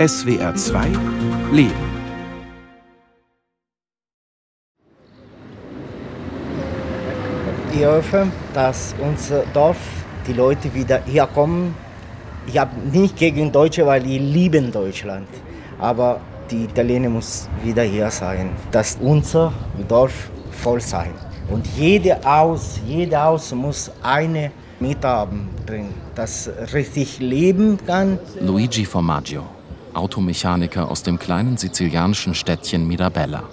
SWR 2 Leben. Ich hoffe, dass unser Dorf, die Leute wieder hier kommen. Ich habe nicht gegen Deutsche, weil die lieben Deutschland. Aber die Italiener muss wieder hier sein. Dass unser Dorf voll sein. Und jede Haus, jede Haus muss eine Mieter haben drin, das richtig leben kann. Luigi Formaggio, Automechaniker aus dem kleinen sizilianischen Städtchen Mirabella.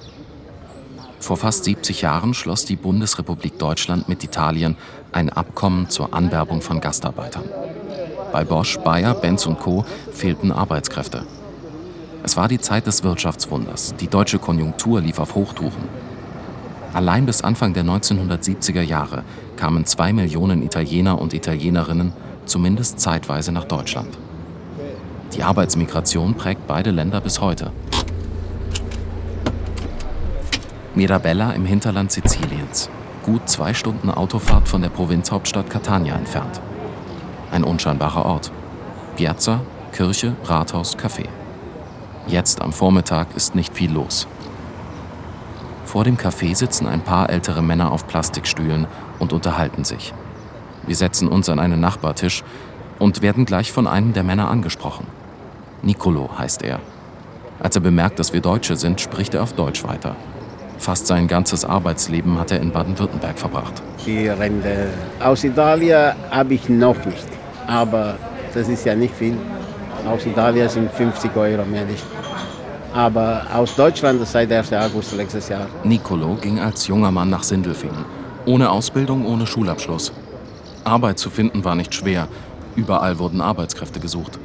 Vor fast 70 Jahren schloss die Bundesrepublik Deutschland mit Italien ein Abkommen zur Anwerbung von Gastarbeitern. Bei Bosch, Bayer, Benz und Co. fehlten Arbeitskräfte. Es war die Zeit des Wirtschaftswunders. Die deutsche Konjunktur lief auf Hochtouren. Allein bis Anfang der 1970er Jahre kamen zwei Millionen Italiener und Italienerinnen zumindest zeitweise nach Deutschland. Die Arbeitsmigration prägt beide Länder bis heute. Mirabella im Hinterland Siziliens, gut zwei Stunden Autofahrt von der Provinzhauptstadt Catania entfernt. Ein unscheinbarer Ort. Piazza, Kirche, Rathaus, Café. Jetzt am Vormittag ist nicht viel los. Vor dem Café sitzen ein paar ältere Männer auf Plastikstühlen und unterhalten sich. Wir setzen uns an einen Nachbartisch und werden gleich von einem der Männer angesprochen. Nicolo heißt er. Als er bemerkt, dass wir Deutsche sind, spricht er auf Deutsch weiter. Fast sein ganzes Arbeitsleben hat er in Baden-Württemberg verbracht. Die Rente aus Italien habe ich noch nicht, aber das ist ja nicht viel. Aus Italien sind 50 Euro mehr nicht aber aus Deutschland seit 1. August letztes Jahr. Nicolo ging als junger Mann nach Sindelfingen. Ohne Ausbildung, ohne Schulabschluss. Arbeit zu finden war nicht schwer. Überall wurden Arbeitskräfte gesucht.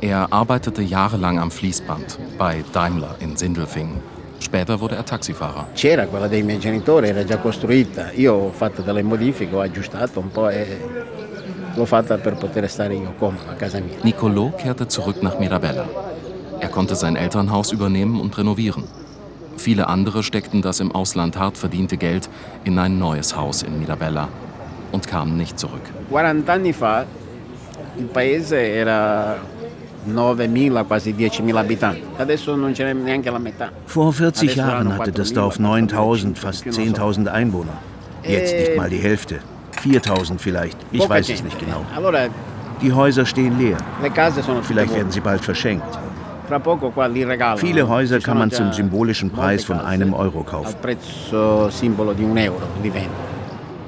Er arbeitete jahrelang am Fließband bei Daimler in Sindelfingen. Später wurde er Taxifahrer. C'era quella dei miei genitori, era già costruita. Io ho fatto delle modifiche, ho aggiustato un po' e l'ho fatta per poter stare io comodo a casa mia. Nicolo kehrte zurück nach Mirabella. Er konnte sein Elternhaus übernehmen und renovieren. Viele andere steckten das im Ausland hart verdiente Geld in ein neues Haus in Mirabella und kamen nicht zurück. 40 anni fa il paese era 9.000, quasi 10.000 abitanti. Adesso non ce n'è neanche la metà. Vor 40 Jahren hatte das Dorf 9.000, fast 10.000 Einwohner. Jetzt nicht mal die Hälfte. 4.000 vielleicht. Ich weiß es nicht genau. Die Häuser stehen leer. Vielleicht werden sie bald verschenkt. Viele Häuser kann man zum symbolischen Preis von einem Euro kaufen.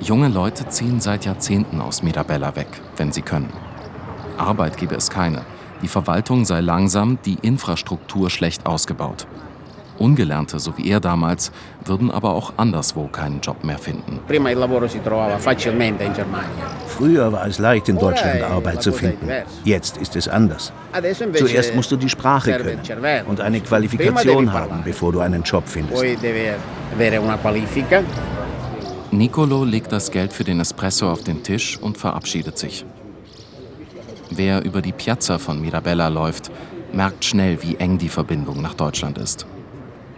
Junge Leute ziehen seit Jahrzehnten aus Mirabella weg, wenn sie können. Arbeit gebe es keine. Die Verwaltung sei langsam, die Infrastruktur schlecht ausgebaut. Ungelernte, so wie er damals, würden aber auch anderswo keinen Job mehr finden. Früher war es leicht, in Deutschland Arbeit zu finden. Jetzt ist es anders. Zuerst musst du die Sprache können und eine Qualifikation haben, bevor du einen Job findest. Nicolo legt das Geld für den Espresso auf den Tisch und verabschiedet sich. Wer über die Piazza von Mirabella läuft, merkt schnell, wie eng die Verbindung nach Deutschland ist.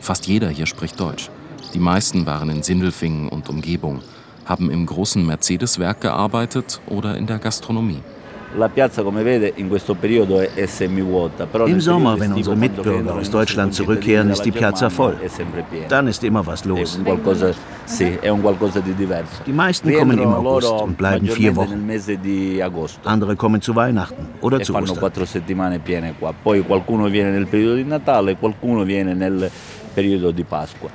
Fast jeder hier spricht Deutsch. Die meisten waren in Sindelfingen und Umgebung, haben im großen Mercedes-Werk gearbeitet oder in der Gastronomie. Im Sommer, wenn unsere Mitbürger aus Deutschland zurückkehren, ist die Piazza voll. Dann ist immer was los. Die meisten kommen im August und bleiben vier Wochen. Andere kommen zu Weihnachten oder zu Ostern. Poi qualcuno viene nel periodo di Natale, qualcuno viene nel periodo di Pasqua.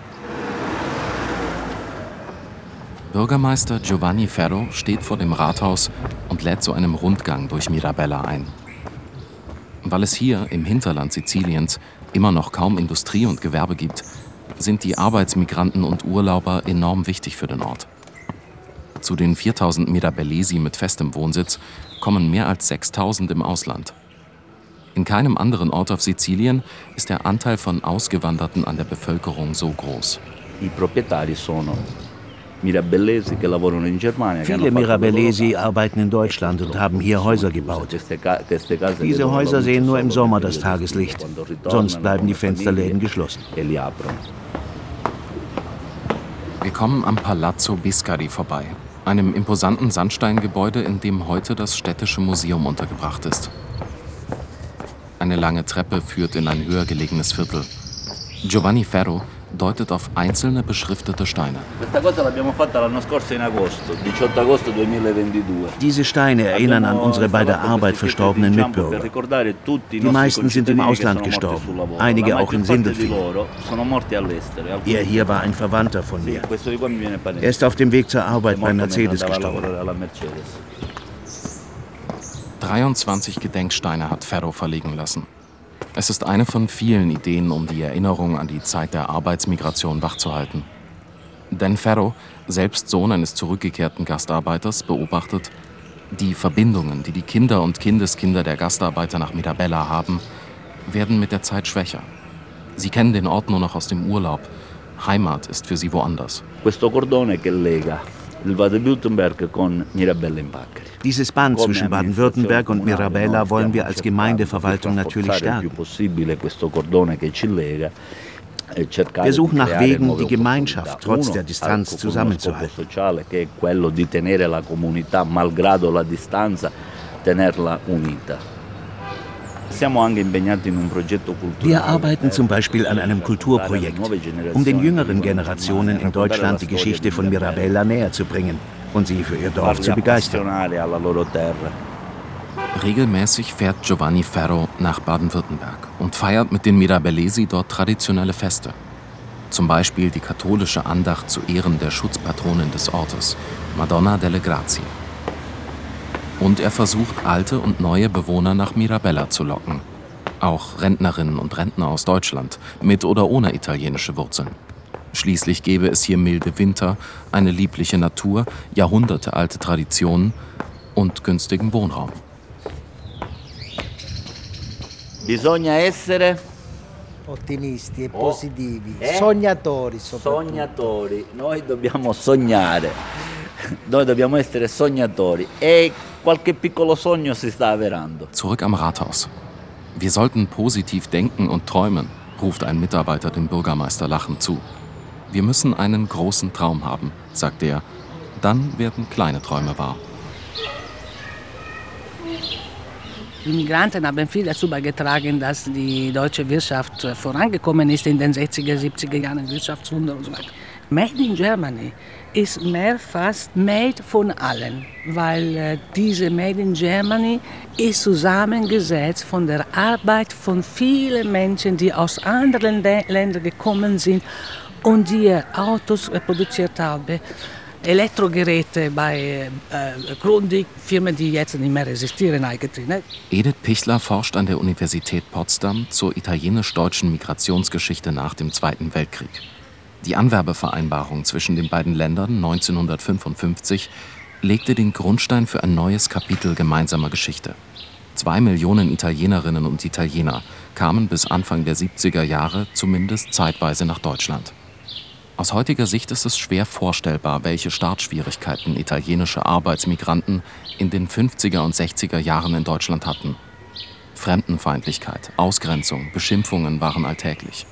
Bürgermeister Giovanni Ferro steht vor dem Rathaus und lädt zu einem Rundgang durch Mirabella ein. Weil es hier im Hinterland Siziliens immer noch kaum Industrie und Gewerbe gibt, sind die Arbeitsmigranten und Urlauber enorm wichtig für den Ort. Zu den 4000 Mirabellesi mit festem Wohnsitz kommen mehr als 6000 im Ausland. In keinem anderen Ort auf Sizilien ist der Anteil von Ausgewanderten an der Bevölkerung so groß. I proprietari sono Viele Mirabellesi arbeiten in Deutschland und haben hier Häuser gebaut. Diese Häuser sehen nur im Sommer das Tageslicht. Sonst bleiben die Fensterläden geschlossen. Wir kommen am Palazzo Biscari vorbei, einem imposanten Sandsteingebäude, in dem heute das städtische Museum untergebracht ist. Eine lange Treppe führt in ein höher gelegenes Viertel. Giovanni Ferro deutet auf einzelne beschriftete Steine. Diese Steine erinnern an unsere bei der Arbeit verstorbenen Mitbürger. Die meisten sind im Ausland gestorben, einige auch in Sindelfingen. Er hier war ein Verwandter von mir. Er ist auf dem Weg zur Arbeit bei Mercedes gestorben. 23 Gedenksteine hat Ferro verlegen lassen. Es ist eine von vielen Ideen, um die Erinnerung an die Zeit der Arbeitsmigration wachzuhalten. Denn Ferro, selbst Sohn eines zurückgekehrten Gastarbeiters, beobachtet, die Verbindungen, die die Kinder und Kindeskinder der Gastarbeiter nach Mirabella haben, werden mit der Zeit schwächer. Sie kennen den Ort nur noch aus dem Urlaub. Heimat ist für sie woanders. Questo cordone che lega Dieses Band zwischen Baden-Württemberg und Mirabella wollen wir als Gemeindeverwaltung natürlich stärken. Wir suchen nach Wegen, die Gemeinschaft trotz der Distanz zusammenzuhalten. Wir arbeiten zum Beispiel an einem Kulturprojekt, um den jüngeren Generationen in Deutschland die Geschichte von Mirabella näher zu bringen und sie für ihr Dorf zu begeistern. Regelmäßig fährt Giovanni Ferro nach Baden-Württemberg und feiert mit den Mirabellesi dort traditionelle Feste. Zum Beispiel die katholische Andacht zu Ehren der Schutzpatronin des Ortes, Madonna delle Grazie. Und er versucht, alte und neue Bewohner nach Mirabella zu locken. Auch Rentnerinnen und Rentner aus Deutschland, mit oder ohne italienische Wurzeln. Schließlich gäbe es hier milde Winter, eine liebliche Natur, jahrhundertealte Traditionen und günstigen Wohnraum. Bisogna essere ottimisti e positivi, eh? sognatori Sognatori, noi dobbiamo sognare, noi dobbiamo essere sognatori e qualche piccolo sogno si sta avverando. Zurück am Rathaus. Wir sollten positiv denken und träumen, ruft ein Mitarbeiter dem Bürgermeister lachend zu. Wir müssen einen großen Traum haben, sagt er. Dann werden kleine Träume wahr. Die Migranten haben viel dazu beigetragen, dass die deutsche Wirtschaft vorangekommen ist in den 60er, 70er Jahren, Wirtschaftswunder und so weiter. Made in Germany ist mehr fast made von allen, weil äh, diese Made in Germany ist zusammengesetzt von der Arbeit von vielen Menschen, die aus anderen Ländern gekommen sind und die Autos produziert habe. Elektrogeräte bei äh, Grundig, Firmen, die jetzt nicht mehr existieren eigentlich. Ne? Edith Pichler forscht an der Universität Potsdam zur italienisch-deutschen Migrationsgeschichte nach dem Zweiten Weltkrieg. Die Anwerbevereinbarung zwischen den beiden Ländern 1955 legte den Grundstein für ein neues Kapitel gemeinsamer Geschichte. Zwei Millionen Italienerinnen und Italiener kamen bis Anfang der 70er Jahre zumindest zeitweise nach Deutschland. Aus heutiger Sicht ist es schwer vorstellbar, welche Startschwierigkeiten italienische Arbeitsmigranten in den 50er und 60er Jahren in Deutschland hatten. Fremdenfeindlichkeit, Ausgrenzung, Beschimpfungen waren alltäglich.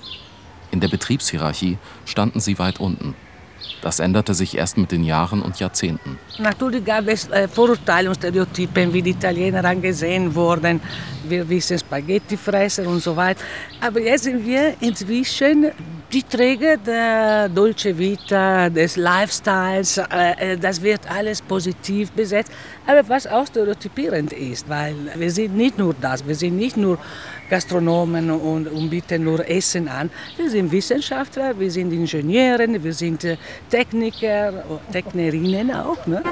In der Betriebshierarchie standen sie weit unten. Das änderte sich erst mit den Jahren und Jahrzehnten. Natürlich gab es äh, Vorurteile und Stereotypen, wie die Italiener angesehen wurden. Wir wissen Spaghettifresser und so weiter. Aber jetzt sind wir inzwischen die Träger der Dolce Vita, des Lifestyles, äh, äh, das wird alles positiv besetzt, aber was auch stereotypierend ist, weil wir sind nicht nur das, wir sind nicht nur Gastronomen und, und bieten nur Essen an, wir sind Wissenschaftler, wir sind Ingenieure, wir sind äh, Techniker, Technerinnen auch. Ne?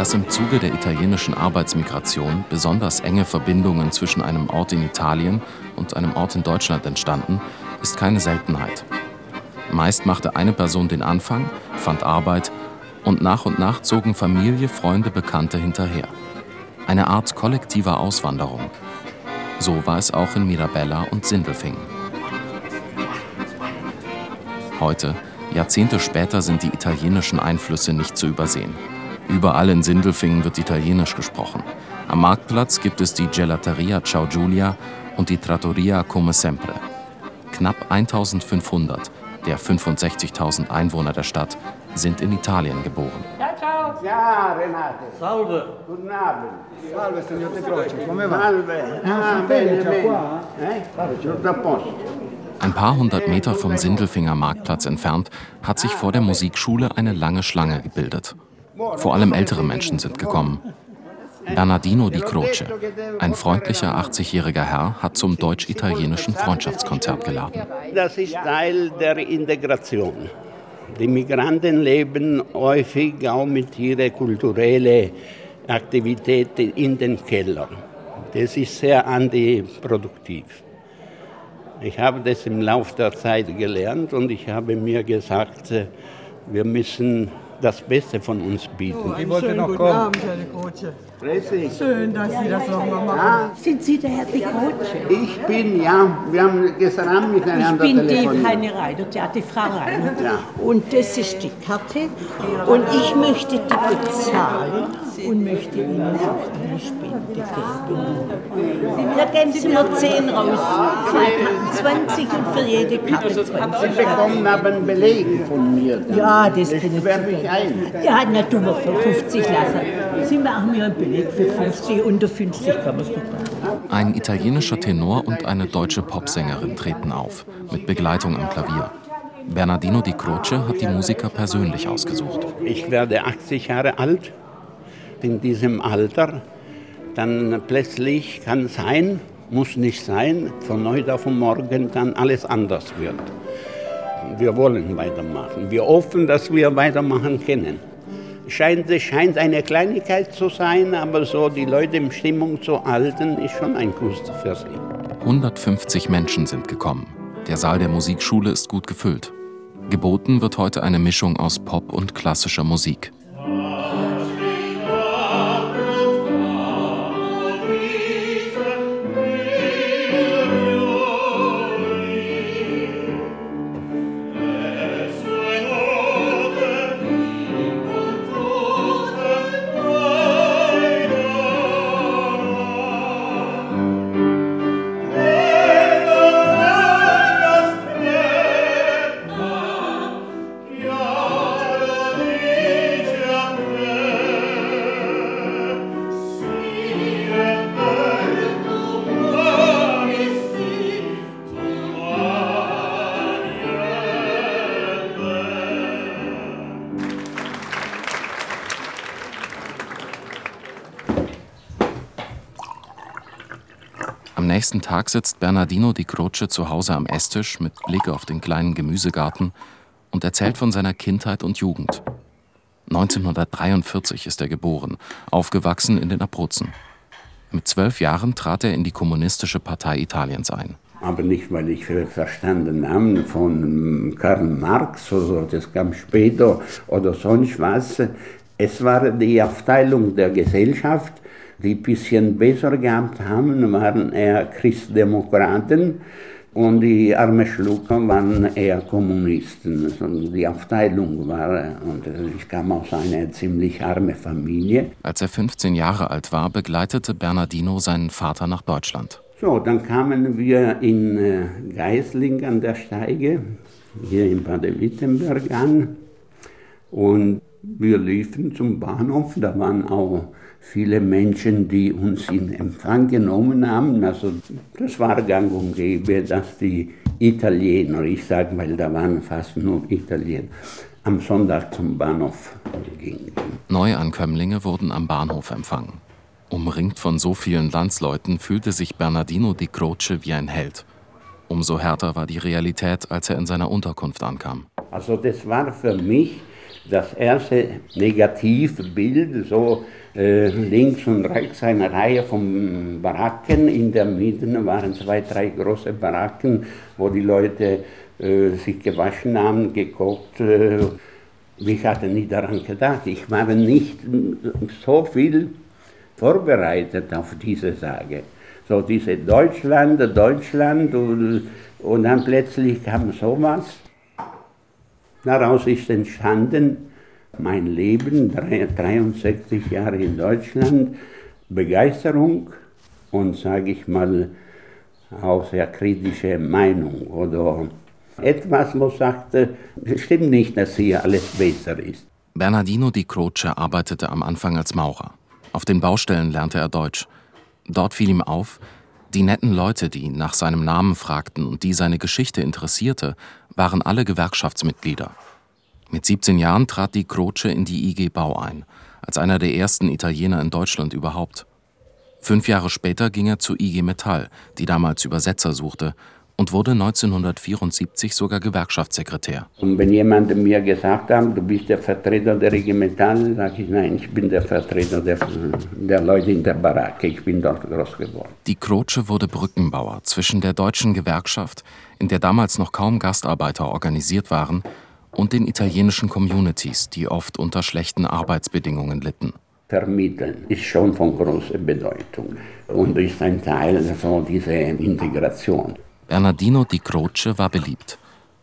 Dass im Zuge der italienischen Arbeitsmigration besonders enge Verbindungen zwischen einem Ort in Italien und einem Ort in Deutschland entstanden, ist keine Seltenheit. Meist machte eine Person den Anfang, fand Arbeit und nach und nach zogen Familie, Freunde, Bekannte hinterher. Eine Art kollektiver Auswanderung. So war es auch in Mirabella und Sindelfingen. Heute, Jahrzehnte später, sind die italienischen Einflüsse nicht zu übersehen. Überall in Sindelfingen wird Italienisch gesprochen. Am Marktplatz gibt es die Gelateria Ciao Giulia und die Trattoria Come Sempre. Knapp 1500 der 65.000 Einwohner der Stadt sind in Italien geboren. Ciao, ciao. Ciao Renate. Salve. Guten Abend. Salve, signor De Croce, come va? Salve. Ah, bene, bene. Eh? Ein paar hundert Meter vom Sindelfinger Marktplatz entfernt hat sich vor der Musikschule eine lange Schlange gebildet. Vor allem ältere Menschen sind gekommen. Bernardino di Croce, ein freundlicher 80-jähriger Herr, hat zum deutsch-italienischen Freundschaftskonzert geladen. Das ist Teil der Integration. Die Migranten leben häufig auch mit ihren kulturellen Aktivitäten in den Kellern. Das ist sehr antiproduktiv. Ich habe das im Laufe der Zeit gelernt und ich habe mir gesagt, äh, wir müssen das Beste von uns bieten. Ich wollte noch kommen. Schön, dass Sie das nochmal machen. Ja, Sind Sie der Herr Croce? ich bin, ja, wir haben gestern Abend Ich miteinander bin die. Heine Reiter, ja, die Frau Reiter. Ja. Und das ist die Karte. Und ich möchte die bezahlen und möchte Ihnen auch eine Spende geben. Da geben Sie mir 10 raus. Zwei Karten 20 und für jede Karte 20. Sie bekommen aber einen Beleg von mir. Dann. Ja, das Ich können Sie werde mich ein. Ja, na, tun wir für 50 lassen. Sie machen mir einen Beleg für 50, unter 50 kann man es nicht machen. Ein italienischer Tenor und eine deutsche Popsängerin treten auf, mit Begleitung am Klavier. Bernardino di Croce hat die Musiker persönlich ausgesucht. Ich werde 80 Jahre alt. In diesem Alter, dann plötzlich kann sein, muss nicht sein, von heute auf morgen dann alles anders wird. Wir wollen weitermachen. Wir hoffen, dass wir weitermachen können. Scheint, es scheint eine Kleinigkeit zu sein, aber so die Leute in Stimmung zu halten, ist schon ein Kuss für sie. 150 Menschen sind gekommen. Der Saal der Musikschule ist gut gefüllt. Geboten wird heute eine Mischung aus Pop und klassischer Musik. Nächsten Tag sitzt Bernardino di Croce zu Hause am Esstisch mit Blick auf den kleinen Gemüsegarten und erzählt von seiner Kindheit und Jugend. 1943 ist er geboren, aufgewachsen in den Abruzzen. Mit zwölf Jahren trat er in die Kommunistische Partei Italiens ein. Aber nicht, weil ich verstanden habe von Karl Marx oder das kam später oder sonst was. Es war die Aufteilung der Gesellschaft, die ein bisschen besser gehabt haben, waren eher Christdemokraten und die armen Schlucker waren eher Kommunisten. Also die Aufteilung war, und ich kam aus einer ziemlich armen Familie. Als er 15 Jahre alt war, begleitete Bernardino seinen Vater nach Deutschland. So, dann kamen wir in äh, Geisling an der Steige, hier in Baden-Württemberg an. Und wir liefen zum Bahnhof. Da waren auch viele Menschen, die uns in Empfang genommen haben. Also das war gang und gäbe, dass die Italiener, ich sage, weil da waren fast nur Italiener, am Sonntag zum Bahnhof gingen. Neuankömmlinge wurden am Bahnhof empfangen. Umringt von so vielen Landsleuten fühlte sich Bernardino di Croce wie ein Held. Umso härter war die Realität, als er in seiner Unterkunft ankam. Also das war für mich das erste Negativbild, so äh, links und rechts eine Reihe von Baracken, in der Mitte waren zwei, drei große Baracken, wo die Leute äh, sich gewaschen haben, gekocht. Äh. Ich hatte nie daran gedacht. Ich war nicht so viel vorbereitet auf diese Sage. So diese Deutschland, Deutschland und, und dann plötzlich kam sowas. Daraus ist entstanden mein Leben, 63 Jahre in Deutschland, Begeisterung und, sage ich mal, auch sehr kritische Meinung oder etwas, wo sagte, es stimmt nicht, dass hier alles besser ist. Bernardino di Croce arbeitete am Anfang als Maurer. Auf den Baustellen lernte er Deutsch. Dort fiel ihm auf, die netten Leute, die nach seinem Namen fragten und die seine Geschichte interessierte, waren alle Gewerkschaftsmitglieder. Mit 17 Jahren trat die Croce in die IG Bau ein, als einer der ersten Italiener in Deutschland überhaupt. Fünf Jahre später ging er zu IG Metall, die damals Übersetzer suchte, und wurde 1974 sogar Gewerkschaftssekretär. Und wenn jemand mir gesagt hat, du bist der Vertreter der IG Metall, sage ich, nein, ich bin der Vertreter der, der Leute in der Baracke, ich bin dort groß geworden. Die Croce wurde Brückenbauer zwischen der deutschen Gewerkschaft, in der damals noch kaum Gastarbeiter organisiert waren, und den italienischen Communities, die oft unter schlechten Arbeitsbedingungen litten. Vermitteln ist schon von großer Bedeutung und ist ein Teil von dieser Integration. Bernardino di Croce war beliebt.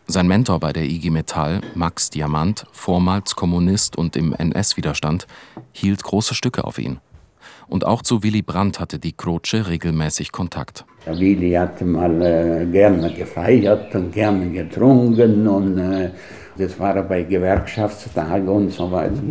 Sein Mentor bei der IG Metall, Max Diamant, vormals Kommunist und im NS-Widerstand, hielt große Stücke auf ihn. Und auch zu Willy Brandt hatte die Croce regelmäßig Kontakt. Willy hat mal äh, gerne gefeiert und gerne getrunken und äh, das war bei Gewerkschaftstagen und so weiter.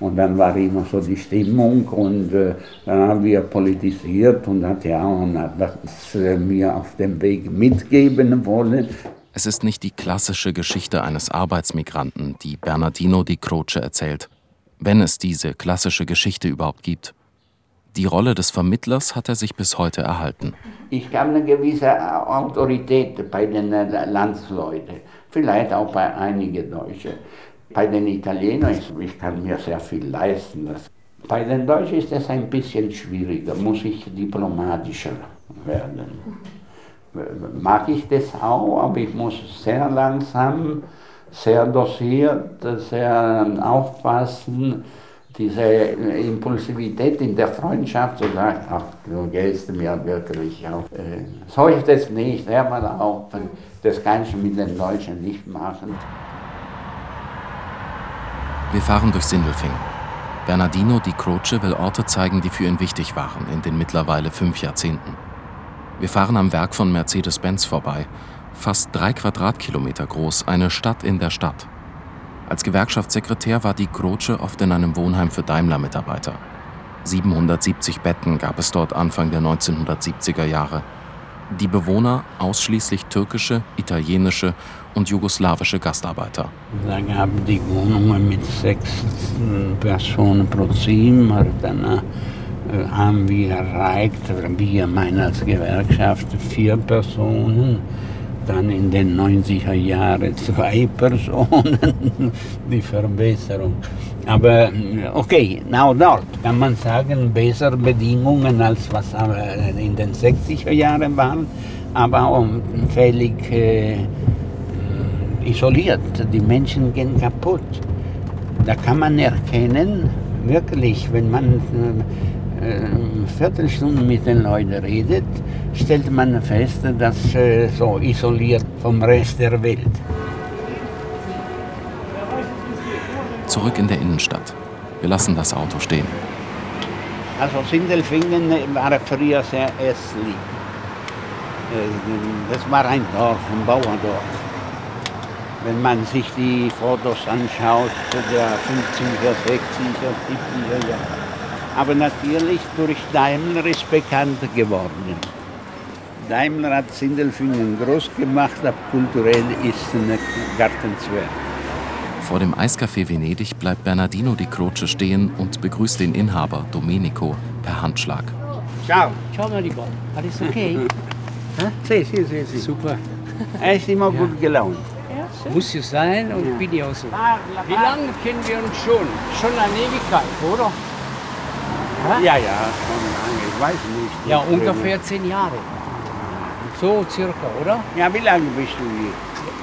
Und dann war immer so die Stimmung und äh, dann haben wir politisiert und hat ja und hat das äh, mir auf dem Weg mitgeben wollen. Es ist nicht die klassische Geschichte eines Arbeitsmigranten, die Bernardino di Croce erzählt, wenn es diese klassische Geschichte überhaupt gibt. Die Rolle des Vermittlers hat er sich bis heute erhalten. Ich habe eine gewisse Autorität bei den Landsleuten vielleicht auch bei einigen Deutschen. Bei den Italienern, ich, ich kann mir sehr viel leisten. Bei den Deutschen ist es ein bisschen schwieriger, muss ich diplomatischer werden. Mag ich das auch, aber ich muss sehr langsam, sehr dosiert, sehr aufpassen, diese Impulsivität in der Freundschaft zu sagen, ach, du gehst mir wirklich auf. Äh, soll ich das nicht, hör mal auf. Das kann ich mit den Deutschen nicht machen. Wir fahren durch Sindelfingen. Bernardino di Croce will Orte zeigen, die für ihn wichtig waren in den mittlerweile fünf Jahrzehnten. Wir fahren am Werk von Mercedes-Benz vorbei, fast drei Quadratkilometer groß, eine Stadt in der Stadt. Als Gewerkschaftssekretär war die Croce oft in einem Wohnheim für Daimler-Mitarbeiter. 770 Betten gab es dort Anfang der 1970er Jahre. Die Bewohner ausschließlich türkische, italienische und jugoslawische Gastarbeiter. Da gab die Wohnungen mit sechs Personen pro Zimmer. Danach äh, haben wir erreicht, wir meinen als Gewerkschaft, vier Personen. Dann in den 90er Jahren zwei Personen, die Verbesserung. Aber okay, now dort kann man sagen, bessere Bedingungen als was in den 60er Jahren waren, aber auch völlig äh, isoliert. Die Menschen gehen kaputt. Da kann man erkennen, wirklich, wenn man äh, Viertelstunde mit den Leuten redet, stellt man fest, dass äh, so isoliert vom Rest der Welt. zurück in der Innenstadt. Wir lassen das Auto stehen. Also Sindelfingen war früher sehr ästlich. Äh, das war ein Dorf, ein Bauerdorf. Wenn man sich die Fotos anschaut, der 50er, 60er, 70er Jahre. Aber natürlich durch Daimler ist bekannt geworden. Daimler hat Sindelfingen groß gemacht, aber kulturell ist es ein Gartenzwerg. Vor dem Eiscafé Venedig bleibt Bernardino di Croce stehen und begrüßt den Inhaber Domenico per Handschlag. Ciao. Ciao Enrico, alles okay? sì, sì, sì, sì. Super. Er ist immer Ja. gut gelaunt. Muss ja sein und bin ich auch so. Wie lange kennen wir uns schon? Schon eine Ewigkeit, oder? Ja, ja, schon lange, ich weiß nicht. Ja, äh, ungefähr zehn Jahre. So circa, oder? Ja, wie lange bist du hier?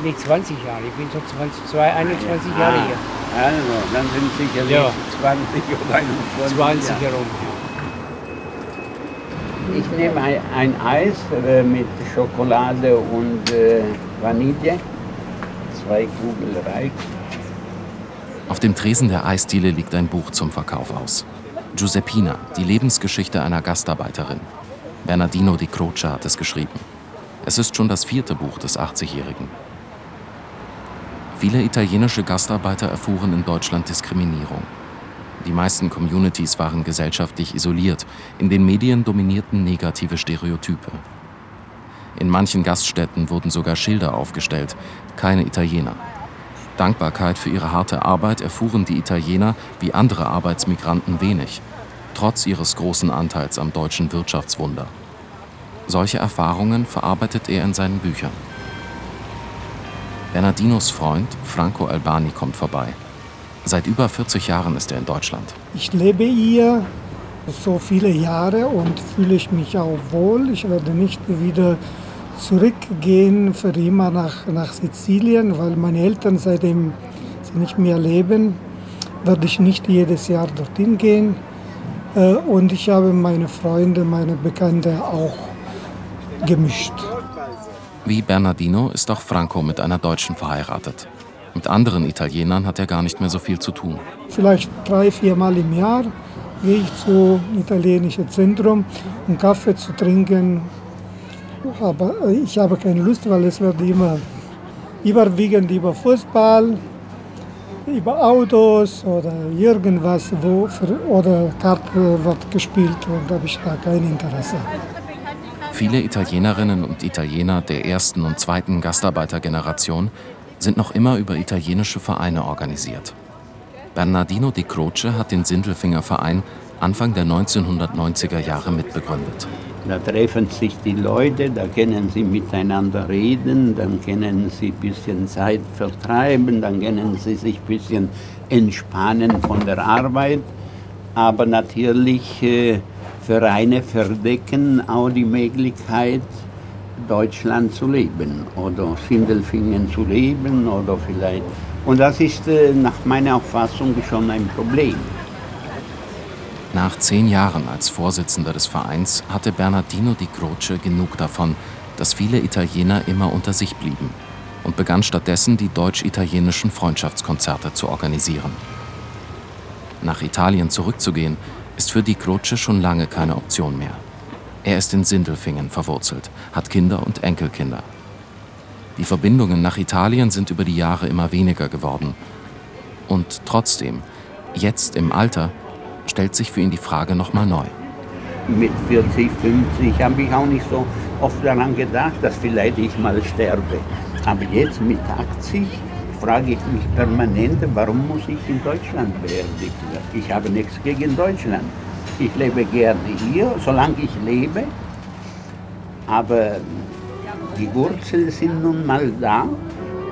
Nee, 20 Jahre. Ich bin so 20, zwei- 21 Jahre hier. Also, dann sind sicherlich Ja. 20 oder 21 20 Jahre. herum. Ich nehme ein, ein Eis äh, mit Schokolade und äh, Vanille. Zwei Kugeln reicht. Auf dem Tresen der Eisdiele liegt ein Buch zum Verkauf aus. Giuseppina, die Lebensgeschichte einer Gastarbeiterin. Bernardino di Croce hat es geschrieben. Es ist schon das vierte Buch des 80-Jährigen. Viele italienische Gastarbeiter erfuhren in Deutschland Diskriminierung. Die meisten Communities waren gesellschaftlich isoliert, in den Medien dominierten negative Stereotype. In manchen Gaststätten wurden sogar Schilder aufgestellt, keine Italiener. Dankbarkeit für ihre harte Arbeit erfuhren die Italiener wie andere Arbeitsmigranten wenig, trotz ihres großen Anteils am deutschen Wirtschaftswunder. Solche Erfahrungen verarbeitet er in seinen Büchern. Bernardinos Freund Franco Albani kommt vorbei. Seit über 40 Jahren ist er in Deutschland. Ich lebe hier so viele Jahre und fühle ich mich auch wohl. Ich werde nicht wieder zurückgehen für immer nach, nach Sizilien, weil meine Eltern seitdem sie nicht mehr leben, werde ich nicht jedes Jahr dorthin gehen. Äh, und ich habe meine Freunde, meine Bekannte auch gemischt. Wie Bernardino ist auch Franco mit einer Deutschen verheiratet. Mit anderen Italienern hat er gar nicht mehr so viel zu tun. Vielleicht drei, vier Mal im Jahr gehe ich zum italienischen Zentrum, um Kaffee zu trinken. Aber ich habe keine Lust, weil es wird immer überwiegend über Fußball, über Autos oder irgendwas, wo für, oder Karte wird gespielt und habe ich da kein Interesse. Viele Italienerinnen und Italiener der ersten und zweiten Gastarbeitergeneration sind noch immer über italienische Vereine organisiert. Bernardino di Croce hat den Sindelfinger Verein Anfang der 1990er Jahre mitbegründet. Da treffen sich die Leute, da können sie miteinander reden, dann können sie ein bisschen Zeit vertreiben, dann können sie sich ein bisschen entspannen von der Arbeit. Aber natürlich äh, Vereine verdecken auch die Möglichkeit, Deutschland zu leben oder Sindelfingen zu leben oder vielleicht. Und das ist äh, nach meiner Auffassung schon ein Problem. Nach zehn Jahren als Vorsitzender des Vereins hatte Bernardino di Croce genug davon, dass viele Italiener immer unter sich blieben und begann stattdessen die deutsch-italienischen Freundschaftskonzerte zu organisieren. Nach Italien zurückzugehen, ist für die Croce schon lange keine Option mehr. Er ist in Sindelfingen verwurzelt, hat Kinder und Enkelkinder. Die Verbindungen nach Italien sind über die Jahre immer weniger geworden. Und trotzdem, jetzt im Alter, stellt sich für ihn die Frage nochmal neu. Mit 40, 50 habe ich auch nicht so oft daran gedacht, dass vielleicht ich mal sterbe. Aber jetzt mit 80 frage ich mich permanent, warum muss ich in Deutschland beerdigt werden? Ich habe nichts gegen Deutschland. Ich lebe gerne hier, solange ich lebe. Aber die Wurzeln sind nun mal da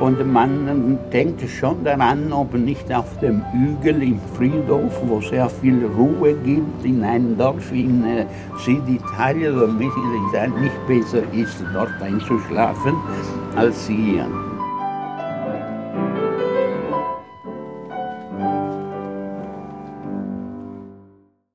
und man denkt schon daran, ob nicht auf dem Hügel im Friedhof, wo sehr viel Ruhe gibt, in einem Dorf in äh, Süditalien oder Mittelitalien, nicht besser ist, dort einzuschlafen als hier.